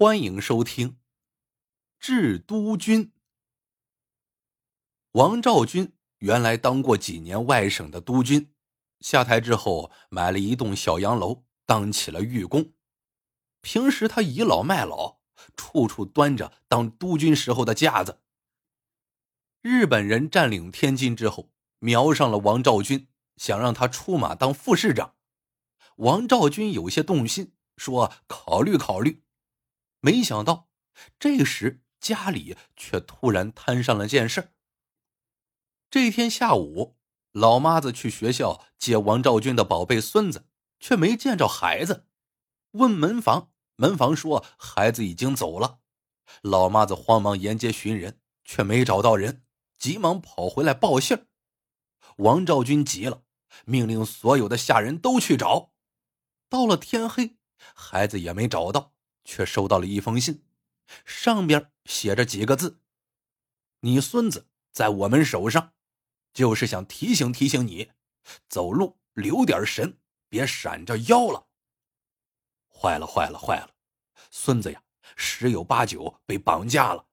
欢迎收听《治都军》。王兆军原来当过几年外省的督军，下台之后买了一栋小洋楼，当起了寓工。平时他倚老卖老，处处端着当督军时候的架子。日本人占领天津之后，瞄上了王兆军，想让他出马当副市长。王兆军有些动心，说：“考虑考虑。”没想到，这时家里却突然摊上了件事。这天下午，老妈子去学校接王兆军的宝贝孙子，却没见着孩子。问门房，门房说孩子已经走了。老妈子慌忙沿街寻人，却没找到人，急忙跑回来报信王兆军急了，命令所有的下人都去找。到了天黑，孩子也没找到。却收到了一封信，上边写着几个字：“你孙子在我们手上，就是想提醒提醒你，走路留点神，别闪着腰了。”坏了，坏了，坏了！孙子呀，十有八九被绑架了。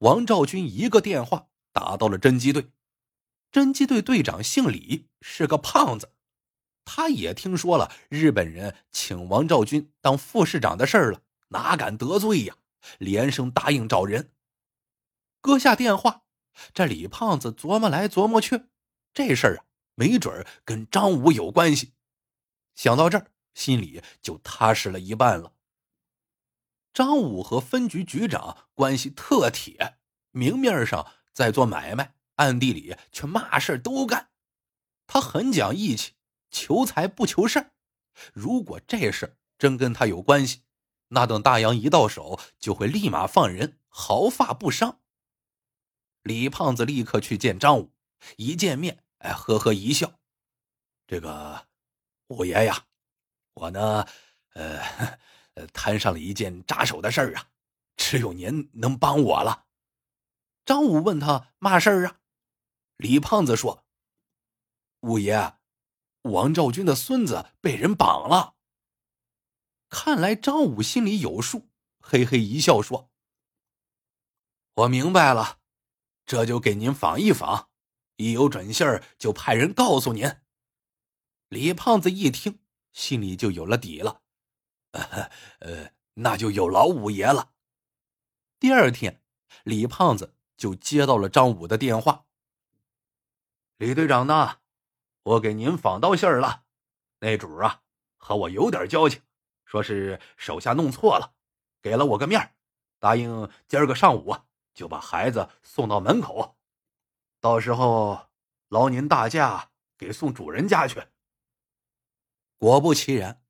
王兆军一个电话打到了侦缉队，侦缉队队长姓李，是个胖子，他也听说了日本人请王兆军当副市长的事儿了。哪敢得罪呀！连声答应找人。搁下电话，这李胖子琢磨来琢磨去，这事儿啊，没准跟张武有关系。想到这儿，心里就踏实了一半了。张武和分局局长关系特铁，明面上在做买卖，暗地里却嘛事都干。他很讲义气，求财不求事儿。如果这事真跟他有关系，那等大洋一到手，就会立马放人，毫发不伤。李胖子立刻去见张武，一见面，哎，呵呵一笑：“这个五爷呀，我呢，呃，摊上了一件扎手的事儿啊，只有您能帮我了。”张武问他嘛事儿啊？李胖子说：“五爷，王兆军的孙子被人绑了。”看来张武心里有数，嘿嘿一笑说：“我明白了，这就给您访一访，一有准信儿就派人告诉您。”李胖子一听，心里就有了底了，“呃，那就有劳五爷了。”第二天，李胖子就接到了张武的电话：“李队长呢？我给您访到信儿了，那主啊和我有点交情。”说是手下弄错了，给了我个面答应今儿个上午就把孩子送到门口，到时候劳您大驾给送主人家去。果不其然，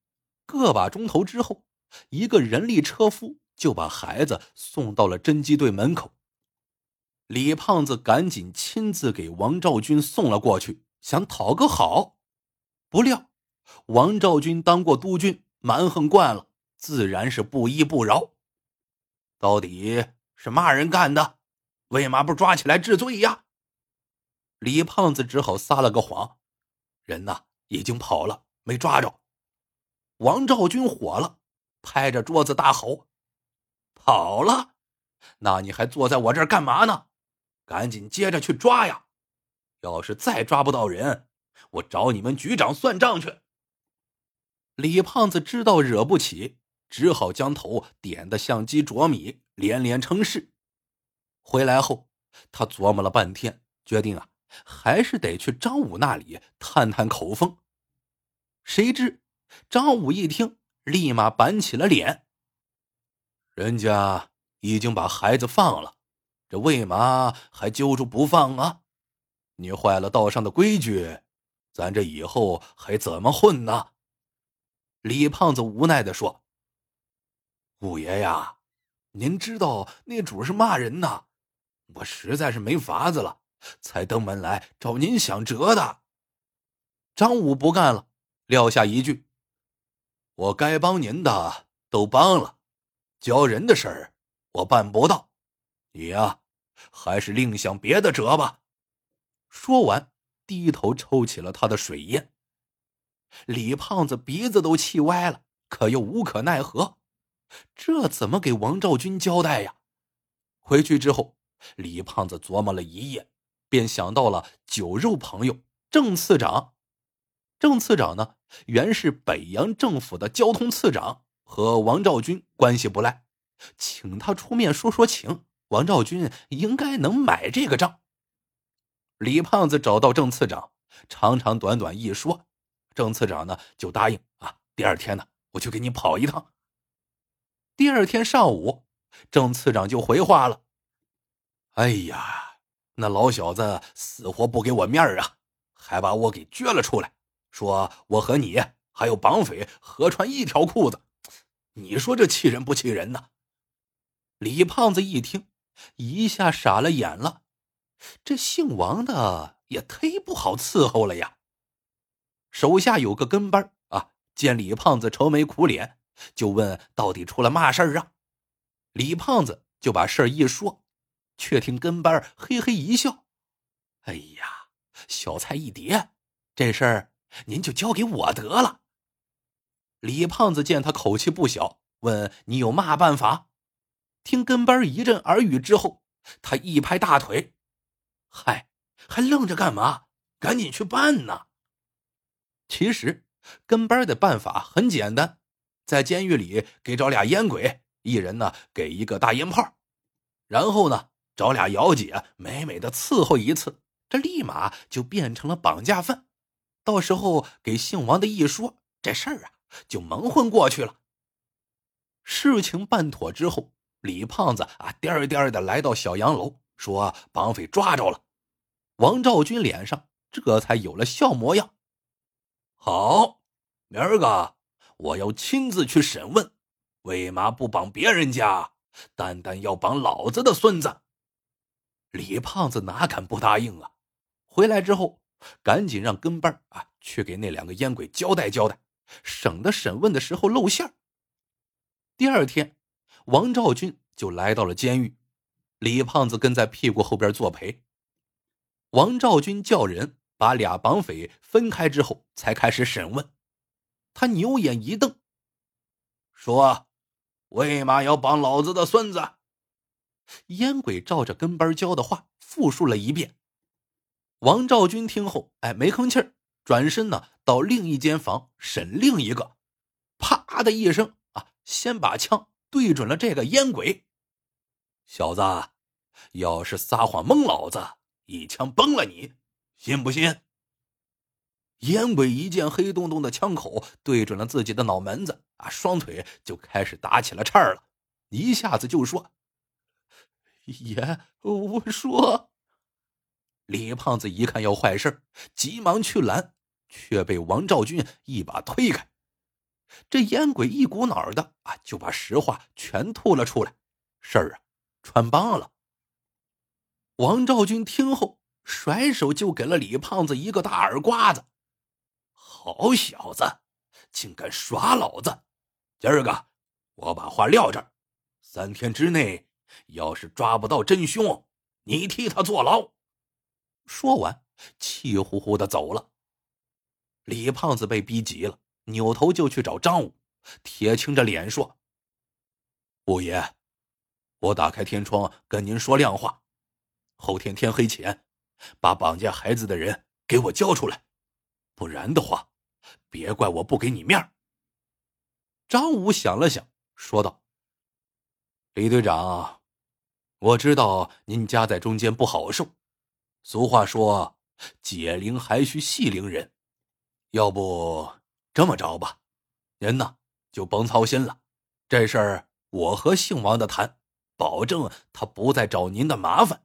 个把钟头之后，一个人力车夫就把孩子送到了侦缉队门口。李胖子赶紧亲自给王兆军送了过去，想讨个好，不料王兆军当过督军。蛮横惯了，自然是不依不饶。到底是骂人干的？为嘛不抓起来治罪呀？李胖子只好撒了个谎，人呐已经跑了，没抓着。王兆军火了，拍着桌子大吼：“跑了？那你还坐在我这儿干嘛呢？赶紧接着去抓呀！要是再抓不到人，我找你们局长算账去。”李胖子知道惹不起，只好将头点得像鸡啄米，连连称是。回来后，他琢磨了半天，决定啊，还是得去张武那里探探口风。谁知张武一听，立马板起了脸：“人家已经把孩子放了，这为嘛还揪住不放啊？你坏了道上的规矩，咱这以后还怎么混呢？”李胖子无奈的说：“五爷呀，您知道那主是骂人呐，我实在是没法子了，才登门来找您想辙的。”张武不干了，撂下一句：“我该帮您的都帮了，教人的事儿我办不到，你呀，还是另想别的辙吧。”说完，低头抽起了他的水烟。李胖子鼻子都气歪了，可又无可奈何，这怎么给王兆军交代呀？回去之后，李胖子琢磨了一夜，便想到了酒肉朋友郑次长。郑次长呢，原是北洋政府的交通次长，和王兆军关系不赖，请他出面说说情，王兆军应该能买这个账。李胖子找到郑次长，长长短短一说，郑次长呢就答应啊。第二天呢，我就给你跑一趟。第二天上午，郑次长就回话了：“哎呀，那老小子死活不给我面儿啊，还把我给撅了出来，说我和你还有绑匪合穿一条裤子。你说这气人不气人呢？”李胖子一听，一下傻了眼了。这姓王的也忒不好伺候了呀！手下有个跟班啊，见李胖子愁眉苦脸，就问到底出了嘛事儿啊？李胖子就把事儿一说，却听跟班嘿嘿一笑：“哎呀，小菜一碟，这事儿您就交给我得了。”李胖子见他口气不小，问：“你有嘛办法？”听跟班一阵耳语之后，他一拍大腿。嗨，还愣着干嘛？赶紧去办呐！其实跟班的办法很简单，在监狱里给找俩烟鬼，一人呢给一个大烟炮，然后呢找俩姚姐美美的伺候一次，这立马就变成了绑架犯。到时候给姓王的一说，这事儿啊就蒙混过去了。事情办妥之后，李胖子啊颠儿颠儿的来到小洋楼。说绑匪抓着了，王兆军脸上这才有了笑模样。好，明儿个我要亲自去审问，为嘛不绑别人家，单单要绑老子的孙子？李胖子哪敢不答应啊！回来之后，赶紧让跟班啊去给那两个烟鬼交代交代，省得审问的时候露馅第二天，王兆军就来到了监狱。李胖子跟在屁股后边作陪。王兆军叫人把俩绑匪分开之后，才开始审问。他牛眼一瞪，说：“为嘛要绑老子的孙子？”烟鬼照着跟班教的话复述了一遍。王兆军听后，哎，没吭气儿，转身呢到另一间房审另一个。啪的一声啊，先把枪对准了这个烟鬼。小子，要是撒谎蒙老子，一枪崩了你，信不信？烟鬼一见黑洞洞的枪口对准了自己的脑门子，啊，双腿就开始打起了颤儿了，一下子就说：“爷，我说。”李胖子一看要坏事，急忙去拦，却被王兆军一把推开。这烟鬼一股脑的啊，就把实话全吐了出来，事儿啊。穿帮了。王兆军听后，甩手就给了李胖子一个大耳刮子。好小子，竟敢耍老子！今儿个我把话撂这儿，三天之内要是抓不到真凶，你替他坐牢。说完，气呼呼的走了。李胖子被逼急了，扭头就去找张武，铁青着脸说：“五爷。”我打开天窗跟您说亮话，后天天黑前，把绑架孩子的人给我交出来，不然的话，别怪我不给你面张武想了想，说道：“李队长，我知道您夹在中间不好受。俗话说，解铃还需系铃人。要不这么着吧，您呢就甭操心了，这事儿我和姓王的谈。”保证他不再找您的麻烦。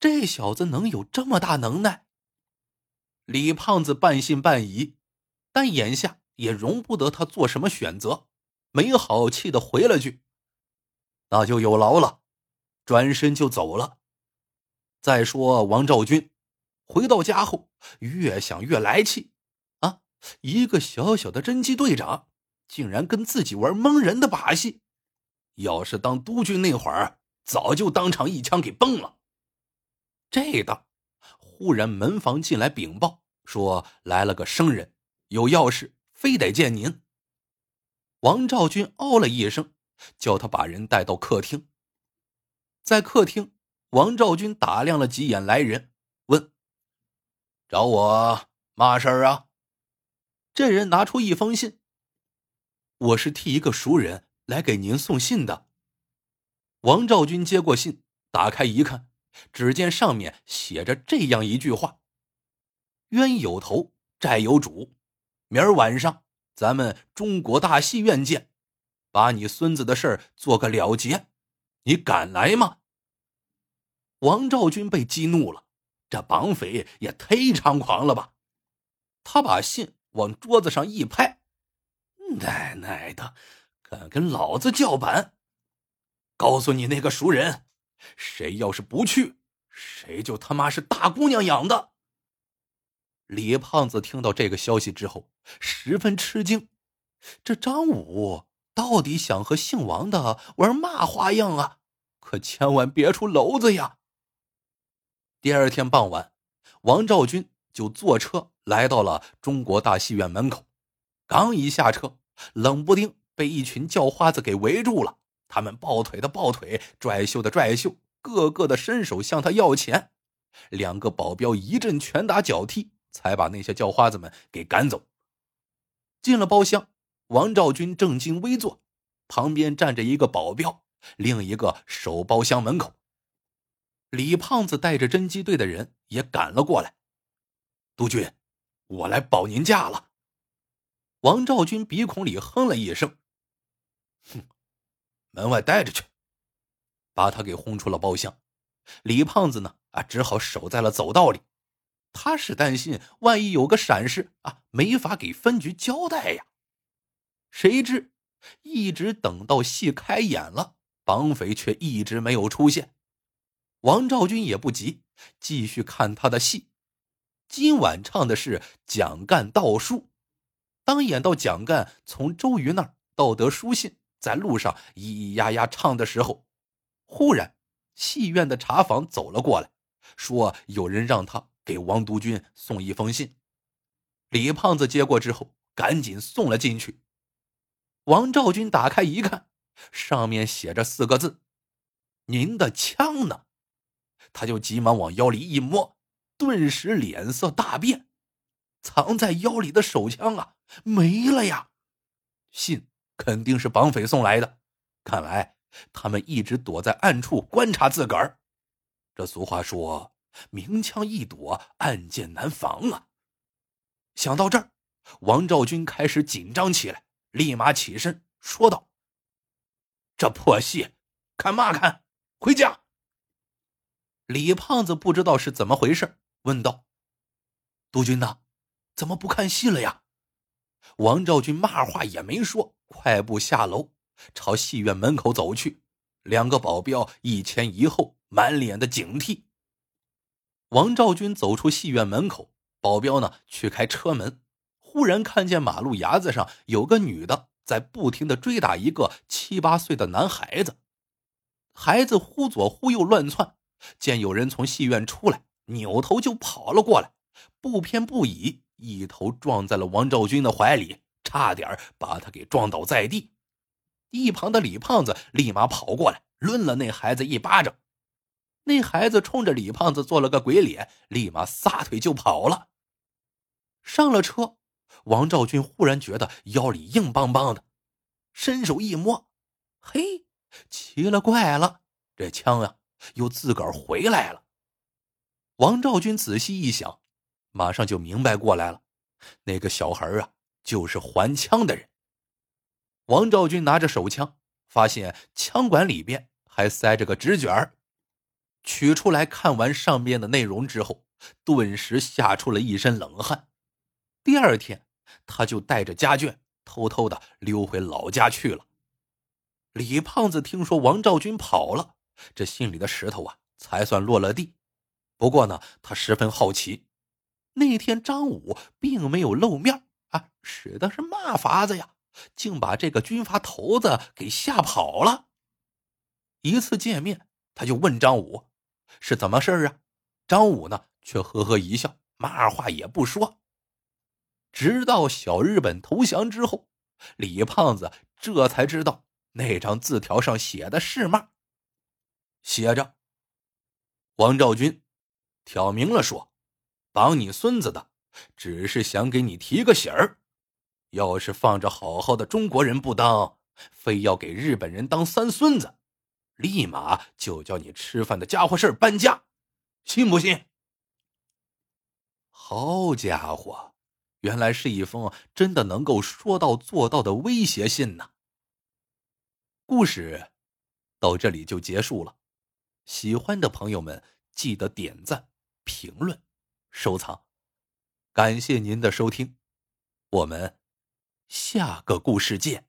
这小子能有这么大能耐？李胖子半信半疑，但眼下也容不得他做什么选择，没好气的回了句：“那就有劳了。”转身就走了。再说王兆军，回到家后越想越来气，啊，一个小小的侦缉队长，竟然跟自己玩蒙人的把戏。要是当督军那会儿，早就当场一枪给崩了。这当，忽然门房进来禀报，说来了个生人，有要事，非得见您。王兆军哦了一声，叫他把人带到客厅。在客厅，王兆军打量了几眼来人，问：“找我嘛事儿啊？”这人拿出一封信：“我是替一个熟人来给您送信的。”王兆军接过信，打开一看，只见上面写着这样一句话：“冤有头，债有主，明儿晚上。”咱们中国大戏院见，把你孙子的事儿做个了结，你敢来吗？王兆军被激怒了，这绑匪也忒猖狂了吧！他把信往桌子上一拍：“奶奶的，敢跟老子叫板！告诉你那个熟人，谁要是不去，谁就他妈是大姑娘养的。”李胖子听到这个消息之后，十分吃惊。这张武到底想和姓王的玩嘛花样啊？可千万别出篓子呀！第二天傍晚，王兆军就坐车来到了中国大戏院门口。刚一下车，冷不丁被一群叫花子给围住了。他们抱腿的抱腿，拽袖的拽袖，个个的伸手向他要钱。两个保镖一阵拳打脚踢。才把那些叫花子们给赶走。进了包厢，王兆军正襟危坐，旁边站着一个保镖，另一个守包厢门口。李胖子带着侦缉队的人也赶了过来。督军，我来保您驾了。王兆军鼻孔里哼了一声：“哼，门外待着去。”把他给轰出了包厢。李胖子呢，啊，只好守在了走道里。他是担心，万一有个闪失啊，没法给分局交代呀。谁知，一直等到戏开演了，绑匪却一直没有出现。王兆军也不急，继续看他的戏。今晚唱的是蒋干道书。当演到蒋干从周瑜那儿盗得书信，在路上咿咿呀呀唱的时候，忽然戏院的茶房走了过来，说有人让他。给王督军送一封信，李胖子接过之后，赶紧送了进去。王兆军打开一看，上面写着四个字：“您的枪呢？”他就急忙往腰里一摸，顿时脸色大变，藏在腰里的手枪啊没了呀！信肯定是绑匪送来的，看来他们一直躲在暗处观察自个儿。这俗话说。明枪易躲，暗箭难防啊！想到这儿，王兆军开始紧张起来，立马起身说道：“这破戏，看嘛看？回家！”李胖子不知道是怎么回事，问道：“督军呢？怎么不看戏了呀？”王兆军嘛话也没说，快步下楼，朝戏院门口走去。两个保镖一前一后，满脸的警惕。王兆军走出戏院门口，保镖呢去开车门，忽然看见马路牙子上有个女的在不停的追打一个七八岁的男孩子，孩子忽左忽右乱窜，见有人从戏院出来，扭头就跑了过来，不偏不倚，一头撞在了王兆军的怀里，差点把他给撞倒在地。一旁的李胖子立马跑过来，抡了那孩子一巴掌。那孩子冲着李胖子做了个鬼脸，立马撒腿就跑了。上了车，王兆军忽然觉得腰里硬邦邦的，伸手一摸，嘿，奇了怪了，这枪啊又自个儿回来了。王兆军仔细一想，马上就明白过来了，那个小孩啊就是还枪的人。王兆军拿着手枪，发现枪管里边还塞着个纸卷儿。取出来看完上面的内容之后，顿时吓出了一身冷汗。第二天，他就带着家眷偷偷的溜回老家去了。李胖子听说王兆军跑了，这心里的石头啊才算落了地。不过呢，他十分好奇，那天张武并没有露面啊，使的是嘛法子呀，竟把这个军阀头子给吓跑了。一次见面，他就问张武。是怎么事儿啊？张武呢，却呵呵一笑，嘛话也不说。直到小日本投降之后，李胖子这才知道那张字条上写的是嘛？写着：“王兆军，挑明了说，绑你孙子的，只是想给你提个醒儿。要是放着好好的中国人不当，非要给日本人当三孙子，立马就叫你吃饭的家伙事儿搬家，信不信？”好家伙，原来是一封真的能够说到做到的威胁信呢。故事到这里就结束了，喜欢的朋友们记得点赞、评论、收藏，感谢您的收听，我们下个故事见。